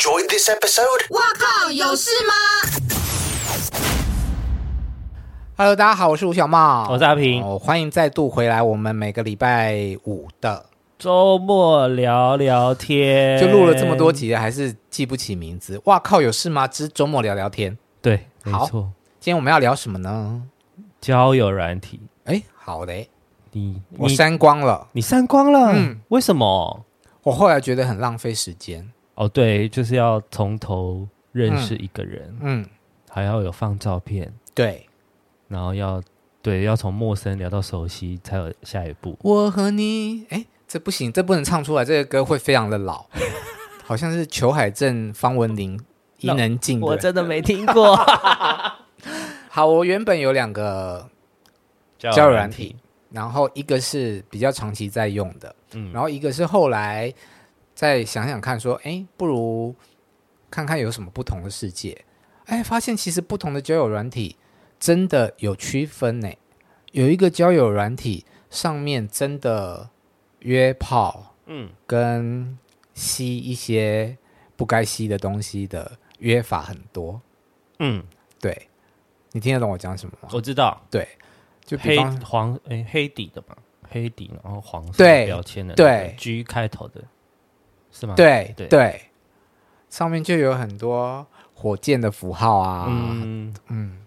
enjoyed this episode? 哇靠，有事吗？Hello，大家好，我是吴小茂，我是阿平，哦，欢迎再度回来。我们每个礼拜五的周末聊聊天，就录了这么多集，还是记不起名字。哇靠，有事吗？之周末聊聊天，对，没错。今天我们要聊什么呢？交友软体。哎，好嘞。你我删光了，你删光了，嗯，为什么？我后来觉得很浪费时间。哦，对，就是要从头认识一个人，嗯，还要有放照片，对，然后要对，要从陌生聊到熟悉才有下一步。我和你，哎，这不行，这不能唱出来，这个歌会非常的老，好像是裘海正、方文琳、伊能静，我真的没听过。好，我原本有两个交友软体。然后一个是比较长期在用的，嗯，然后一个是后来再想想看，说，哎，不如看看有什么不同的世界，哎，发现其实不同的交友软体真的有区分呢。有一个交友软体上面真的约炮，嗯，跟吸一些不该吸的东西的约法很多，嗯，对，你听得懂我讲什么吗？我知道，对。就黑黄诶，黑底的嘛，黑底然后黄色标签的，对，G 开头的，是吗？对对对，上面就有很多火箭的符号啊，嗯嗯，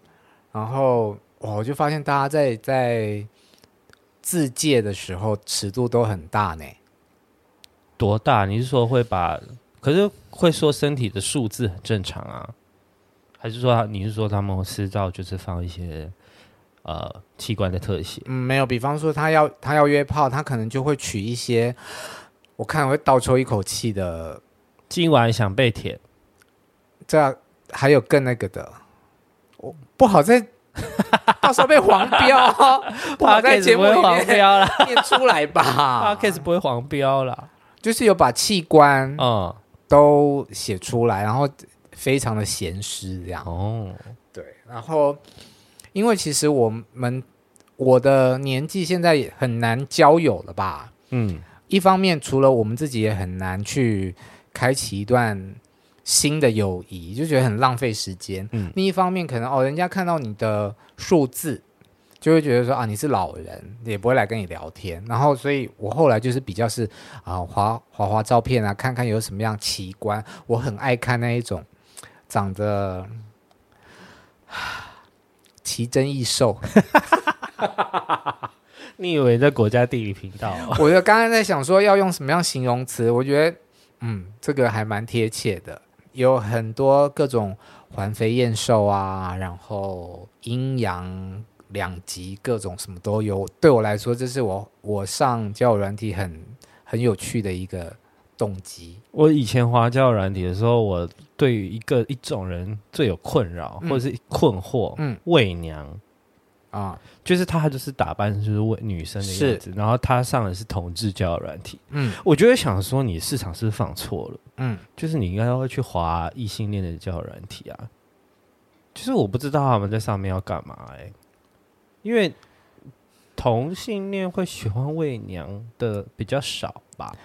然后我就发现大家在在自介的时候尺度都很大呢。多大？你是说会把？可是会说身体的数字很正常啊？还是说你是说他们私照就是放一些？呃，器官的特写，嗯，没有。比方说，他要他要约炮，他可能就会取一些，我看会倒抽一口气的。今晚想被舔，这样还有更那个的，我不好在，到时候被黄标，不好在节目里面黄标了，念出来吧。Podcast 不会黄标了，就是有把器官嗯都写出来，然后非常的闲湿这样。哦，对，然后。因为其实我们我的年纪现在也很难交友了吧？嗯，一方面除了我们自己也很难去开启一段新的友谊，就觉得很浪费时间。嗯，另一方面可能哦，人家看到你的数字，就会觉得说啊，你是老人，也不会来跟你聊天。然后，所以我后来就是比较是啊，划划划照片啊，看看有什么样奇观。我很爱看那一种长得。奇珍异兽，你以为在国家地理频道？我就刚刚在想说要用什么样形容词，我觉得嗯，这个还蛮贴切的。有很多各种环肥燕瘦啊，然后阴阳两极，各种什么都有。对我来说，这是我我上交友软体很很有趣的一个动机。我以前滑交友软体的时候，我。对于一个一种人最有困扰，或者是困惑，嗯，媚娘啊，就是他就是打扮就是为女生的样子，然后他上的是同志交友软体，嗯，我就会想说，你市场是不是放错了？嗯，就是你应该会去划异性恋的交友软体啊，就是我不知道他们在上面要干嘛哎，因为同性恋会喜欢为娘的比较少吧，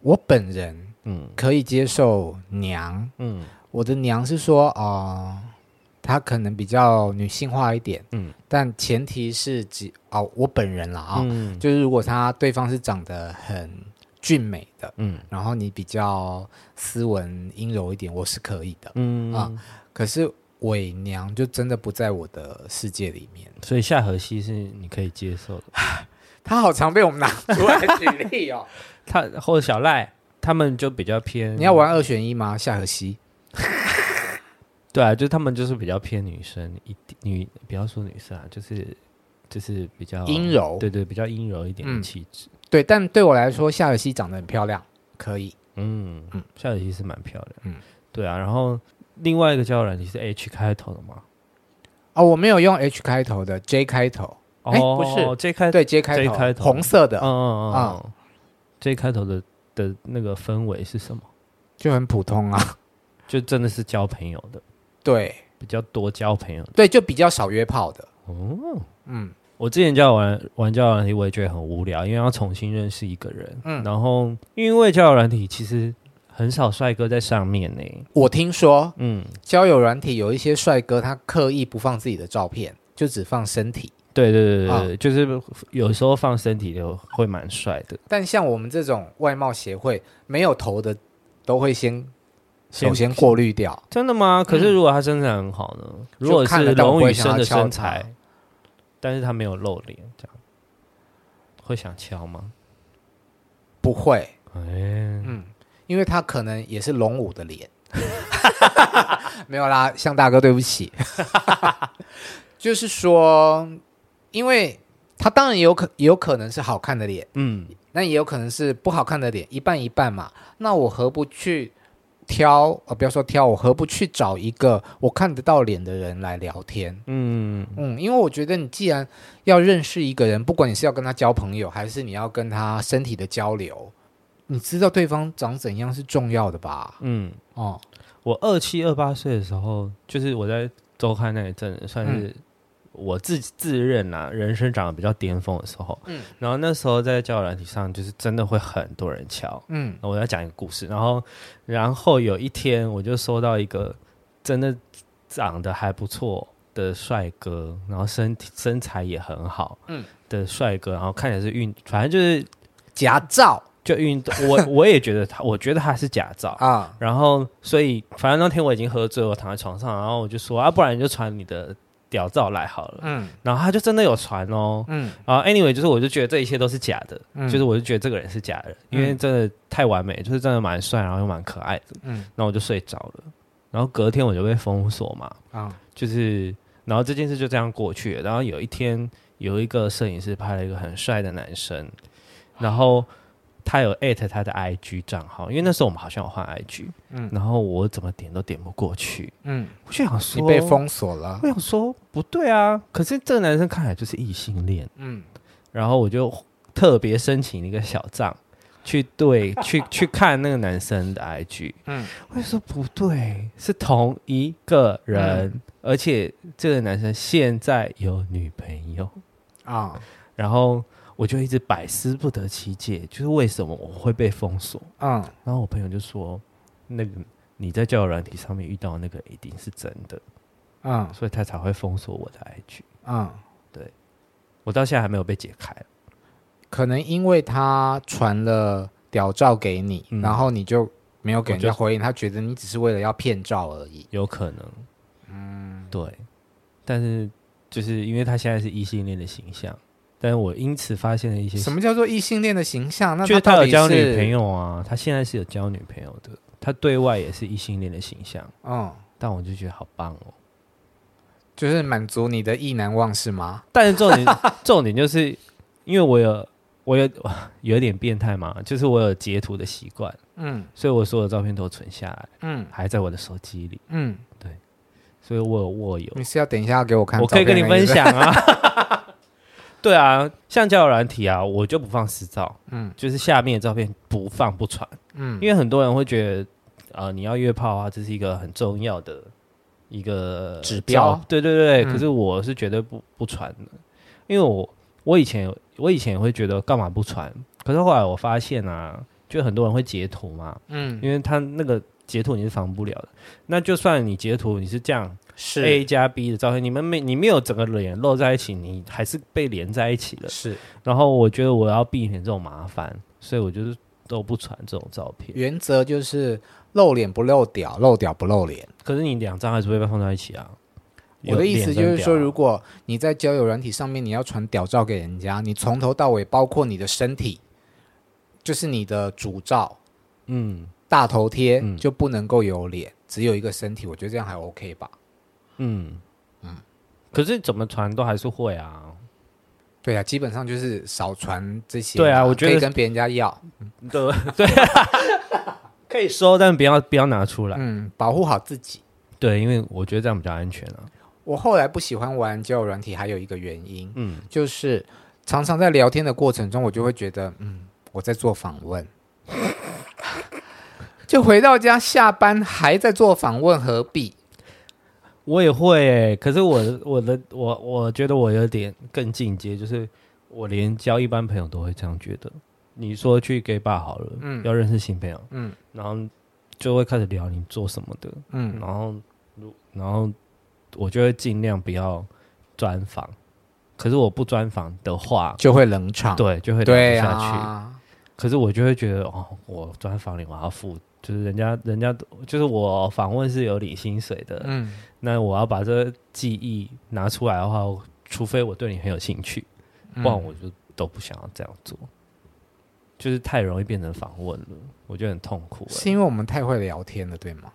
我本人。嗯，可以接受娘。嗯，我的娘是说，啊、呃，她可能比较女性化一点。嗯，但前提是只哦，我本人啦啊，嗯、就是如果他对方是长得很俊美的，嗯，然后你比较斯文阴柔一点，我是可以的。嗯啊，可是伪娘就真的不在我的世界里面。所以夏荷西是你可以接受的。他好常被我们拿出来举例哦，他或者小赖。他们就比较偏，你要玩二选一吗？夏荷西，对啊，就他们就是比较偏女生一点，女不要说女生啊，就是就是比较阴柔，对对，比较阴柔一点的气质。对，但对我来说，夏荷西长得很漂亮，可以，嗯嗯，夏荷西是蛮漂亮，嗯，对啊。然后另外一个交友软件是 H 开头的吗？哦，我没有用 H 开头的，J 开头，哦，不是 J 开，对 J 开头，红色的，嗯嗯嗯，J 开头的。的那个氛围是什么？就很普通啊，就真的是交朋友的，对，比较多交朋友的，对，就比较少约炮的。哦，嗯，我之前交友玩玩交友软体，我也觉得很无聊，因为要重新认识一个人。嗯，然后因为交友软体其实很少帅哥在上面呢。我听说，嗯，交友软体有一些帅哥，他刻意不放自己的照片，就只放身体。对对对对，哦、就是有时候放身体的会蛮帅的。但像我们这种外貌协会没有头的，都会先首先过滤掉。真的吗？可是如果他身材很好呢？嗯、如果是龙宇生的身材，但是他没有露脸，这样会想敲吗？不会。哎，嗯，因为他可能也是龙五的脸。没有啦，向大哥对不起。就是说。因为他当然有可也有可能是好看的脸，嗯，那也有可能是不好看的脸，一半一半嘛。那我何不去挑？呃，不要说挑，我何不去找一个我看得到脸的人来聊天？嗯嗯，因为我觉得你既然要认识一个人，不管你是要跟他交朋友，还是你要跟他身体的交流，你知道对方长怎样是重要的吧？嗯哦，我二七二八岁的时候，就是我在周刊那一阵算是、嗯。我自自认啊，人生长得比较巅峰的时候，嗯，然后那时候在交友软体上，就是真的会很多人敲，嗯，我要讲一个故事，然后，然后有一天我就收到一个真的长得还不错的帅哥，然后身体身材也很好，嗯，的帅哥，然后看起来是运，反正就是假照，就运动，我我也觉得他，我觉得他是假照啊，然后所以反正那天我已经喝醉，我躺在床上，然后我就说啊，不然你就传你的。屌照来好了，嗯，然后他就真的有传哦，嗯，然后 anyway 就是我就觉得这一切都是假的，嗯，就是我就觉得这个人是假的，因为真的太完美，就是真的蛮帅，然后又蛮可爱的，嗯，然后我就睡着了，然后隔天我就被封锁嘛，啊，就是然后这件事就这样过去了，然后有一天有一个摄影师拍了一个很帅的男生，然后。他有艾特他的 IG 账号，因为那时候我们好像有换 IG，嗯，然后我怎么点都点不过去，嗯，我就想说你被封锁了，我想说不对啊，可是这个男生看起来就是异性恋，嗯，然后我就特别申请一个小账去对 去去看那个男生的 IG，嗯，我就说不对，是同一个人，嗯，而且这个男生现在有女朋友。啊，然后。我就一直百思不得其解，就是为什么我会被封锁？嗯，然后我朋友就说：“那个你在交友软体上面遇到那个一定是真的，嗯，所以他才会封锁我的 IG。”嗯，对，我到现在还没有被解开，可能因为他传了屌照给你，嗯，然后你就没有给人家回应，他觉得你只是为了要骗照而已，有可能。嗯，对，但是就是因为他现在是异性恋的形象。但是我因此发现了一些什么叫做异性恋的形象？那他，他有交女朋友啊，他现在是有交女朋友的，他对外也是异性恋的形象。嗯，但我就觉得好棒哦，就是满足你的意难忘是吗？但是重点 重点就是，因为我有我有有点变态嘛，就是我有截图的习惯，嗯，所以我所有的照片都存下来，嗯，还在我的手机里，嗯，对，所以我有我有，你是要等一下要给我看，我可以跟你分享啊。对啊，像交友软体啊，我就不放私照，嗯，就是下面的照片不放不传，嗯，因为很多人会觉得，呃，你要约炮啊，这是一个很重要的一个指标，对对对，嗯，可是我是绝对不不传的，因为我我以前我以前也会觉得干嘛不传，可是后来我发现啊，就很多人会截图嘛，嗯，因为他那个截图你是防不了的，那就算你截图你是这样。是 A 加 B 的照片，你们没你没有整个脸露在一起，你还是被连在一起了。是，然后我觉得我要避免这种麻烦，所以我就是都不传这种照片。原则就是露脸不露屌，露屌不露脸。可是你两张还是会被放在一起啊？我的意思就是说，如果你在交友软体上面你要传屌照给人家，你从头到尾包括你的身体，就是你的主照，嗯，大头贴、嗯、就不能够有脸，只有一个身体。我觉得这样还 OK 吧？嗯嗯，可是怎么传都还是会啊。对啊，基本上就是少传这些。对啊，我觉得可以跟别人家要。对 对，可以收，但不要不要拿出来。嗯，保护好自己。对，因为我觉得这样比较安全啊。我后来不喜欢玩交友软体，还有一个原因，嗯，就是常常在聊天的过程中，我就会觉得，嗯，我在做访问。就回到家下班还在做访问，何必？我也会诶、欸，可是我的我的我我觉得我有点更进阶，就是我连交一般朋友都会这样觉得。你说去 gay bar 好了，嗯，要认识新朋友，嗯，然后就会开始聊你做什么的，嗯，然后然后我就会尽量不要专访，可是我不专访的话就会冷场，对，就会聊不下去。啊、可是我就会觉得哦，我专访你，我要付，就是人家人家就是我访问是有领薪水的，嗯，那我要把这个记忆拿出来的话，除非我对你很有兴趣，不然我就都不想要这样做。就是太容易变成访问了，我觉得很痛苦。是因为我们太会聊天了，对吗？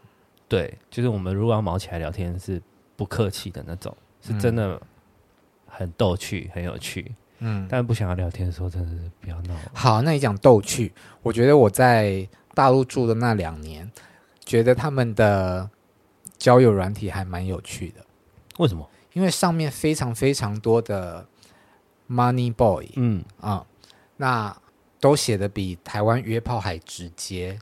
对，就是我们如果要毛起来聊天，是不客气的那种，是真的很逗趣、很有趣。嗯，但不想要聊天的时候，真的是不要闹。好，那你讲逗趣，我觉得我在大陆住的那两年，觉得他们的交友软体还蛮有趣的。为什么？因为上面非常非常多的 money boy。嗯啊，那。都写的比台湾约炮还直接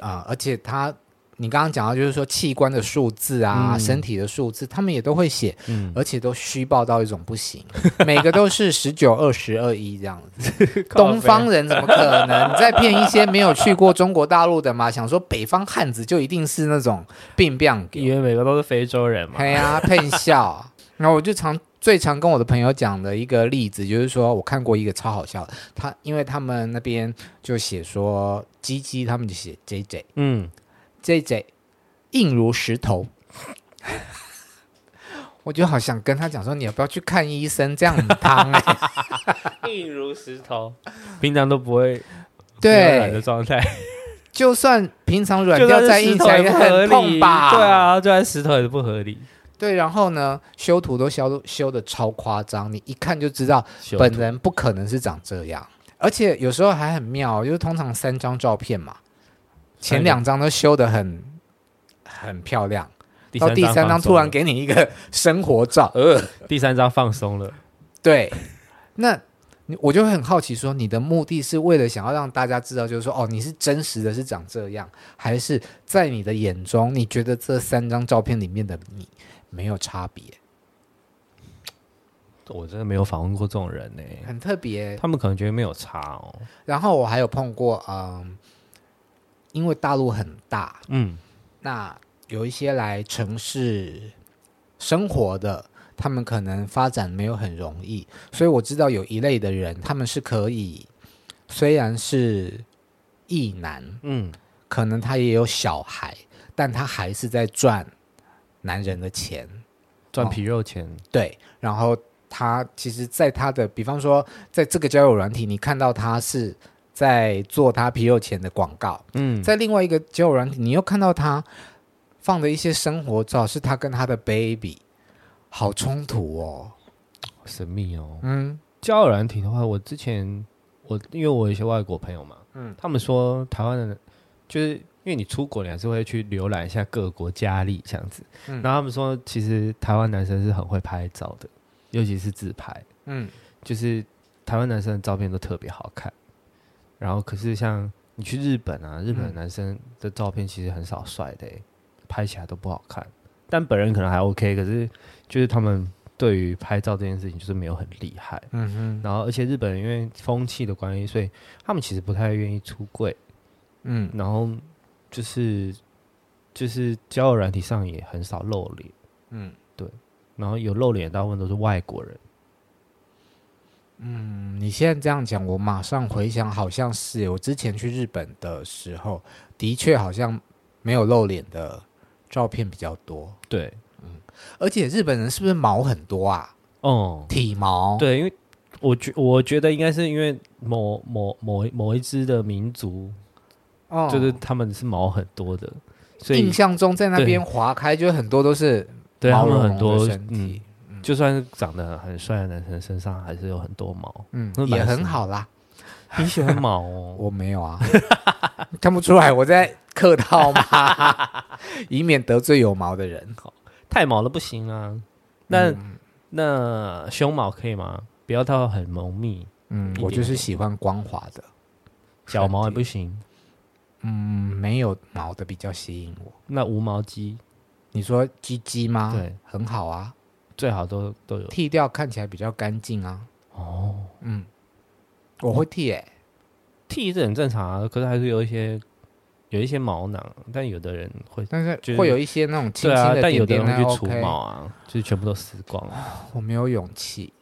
啊！而且他，你刚刚讲到就是说器官的数字啊，嗯、身体的数字，他们也都会写，嗯、而且都虚报到一种不行，每个都是十九、二十、二一这样子。东方人怎么可能？你在骗一些没有去过中国大陆的嘛？想说北方汉子就一定是那种病病，因为每个都是非洲人嘛？对呀，骗笑。然后我就常。最常跟我的朋友讲的一个例子，就是说我看过一个超好笑的，他因为他们那边就写说鸡鸡，他们就写 J J，嗯，J J 硬如石头，我就好想跟他讲说，你要不要去看医生？这样很烫哎，硬如石头，平常都不会对的状态，就算平常软掉再硬起来也很痛吧？对啊，就算石头也是不合理。对，然后呢，修图都修修的超夸张，你一看就知道本人不可能是长这样，而且有时候还很妙，就是通常三张照片嘛，前两张都修的很很漂亮，到第三张突然给你一个生活照，呃，第三张放松了，对，那我就会很好奇说，你的目的是为了想要让大家知道，就是说哦，你是真实的是长这样，还是在你的眼中，你觉得这三张照片里面的你？没有差别，我真的没有访问过这种人呢，很特别。他们可能觉得没有差哦。然后我还有碰过，嗯，因为大陆很大，嗯，那有一些来城市生活的，他们可能发展没有很容易，所以我知道有一类的人，他们是可以，虽然是异男，嗯，可能他也有小孩，但他还是在赚。男人的钱，赚皮肉钱，哦，对。然后他其实，在他的，比方说，在这个交友软体，你看到他是在做他皮肉钱的广告。嗯，在另外一个交友软体，你又看到他放的一些生活照，是他跟他的 baby，好冲突哦，神秘哦。嗯，交友软体的话，我之前我因为我有一些外国朋友嘛，嗯，他们说台湾的，就是。因为你出国，你还是会去浏览一下各国佳丽这样子。嗯，然后他们说，其实台湾男生是很会拍照的，尤其是自拍。嗯，就是台湾男生的照片都特别好看。然后，可是像你去日本啊，日本男生的照片其实很少帅的，拍起来都不好看。但本人可能还 OK，可是就是他们对于拍照这件事情就是没有很厉害。嗯哼。然后，而且日本人因为风气的关系，所以他们其实不太愿意出柜。嗯，然后。就是就是交友软体上也很少露脸，嗯，对，然后有露脸大部分都是外国人。嗯，你现在这样讲，我马上回想，好像是我之前去日本的时候，的确好像没有露脸的照片比较多。对，嗯，而且日本人是不是毛很多啊？哦，体毛。对，因为我觉我觉得应该是因为某某某某一支的民族。哦就是他们是毛很多的，所以印象中在那边划开就很多都是毛茸茸的身体，就算是长得很帅的男生身上还是有很多毛，嗯，也很好啦。你喜欢毛哦？我没有啊，看不出来我在客套吗？以免得罪有毛的人。太毛了不行啊。那那胸毛可以吗？不要到很浓密。嗯，我就是喜欢光滑的，脚毛也不行。嗯，没有毛的比较吸引我。那无毛鸡，你说鸡鸡吗？对，很好啊，最好都都有。剃掉，看起来比较干净啊。哦，嗯，我会剃诶、欸，剃是很正常啊，可是还是有一些有一些毛囊，但有的人会，但是会有一些那种轻轻的但有的人会去除毛啊，就是全部都撕光了。我没有勇气，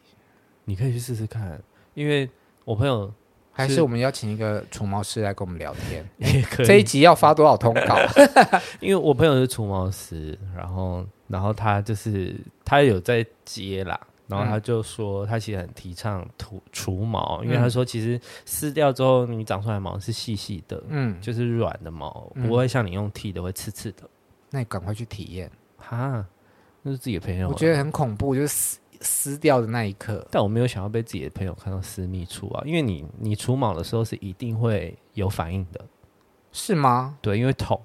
你可以去试试看，因为我朋友还是我们邀请一个除毛师来跟我们聊天，也可以。这一集要发多少通稿？因为我朋友是除毛师，然后然后他就是他有在接啦。然后他就说，他其实很提倡除除毛，嗯、因为他说，其实撕掉之后，你长出来的毛是细细的，嗯，就是软的毛，嗯、不会像你用剃的会刺刺的。那你赶快去体验哈，那是自己的朋友，我觉得很恐怖，就是撕撕掉的那一刻。但我没有想要被自己的朋友看到私密处啊，因为你你除毛的时候是一定会有反应的，是吗？对，因为痛，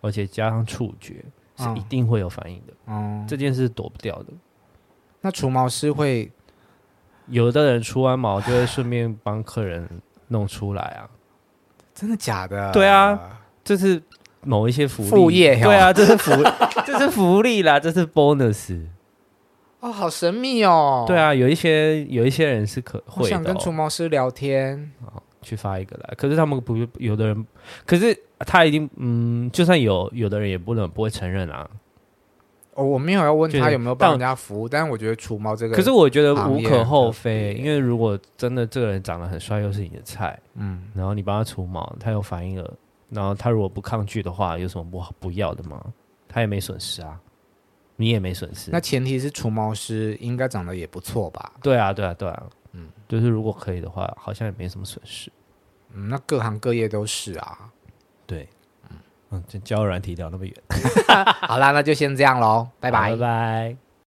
而且加上触觉是一定会有反应的，嗯，这件事躲不掉的。那除毛师会有的人除完毛就会顺便帮客人弄出来啊？真的假的？对啊，这是某一些福利副业，对啊，这是福 这是福利啦，这是 bonus 哦，好神秘哦。对啊，有一些有一些人是可会想跟除毛师聊天，哦，去发一个来。可是他们不有的人，可是他一定嗯，就算有有的人也不能不会承认啊。哦，我没有要问他有没有帮人家服务，但，但是我觉得除毛这个，可是我觉得无可厚非，因为如果真的这个人长得很帅，又是你的菜，嗯，然后你帮他除毛，他有反应了，然后他如果不抗拒的话，有什么不好不要的吗？他也没损失啊，你也没损失。那前提是除毛师应该长得也不错吧？对啊，对啊，对啊，嗯，就是如果可以的话，好像也没什么损失。嗯，那各行各业都是啊，对。嗯，就交友软体聊那么远，好啦，那就先这样喽，拜拜，拜拜。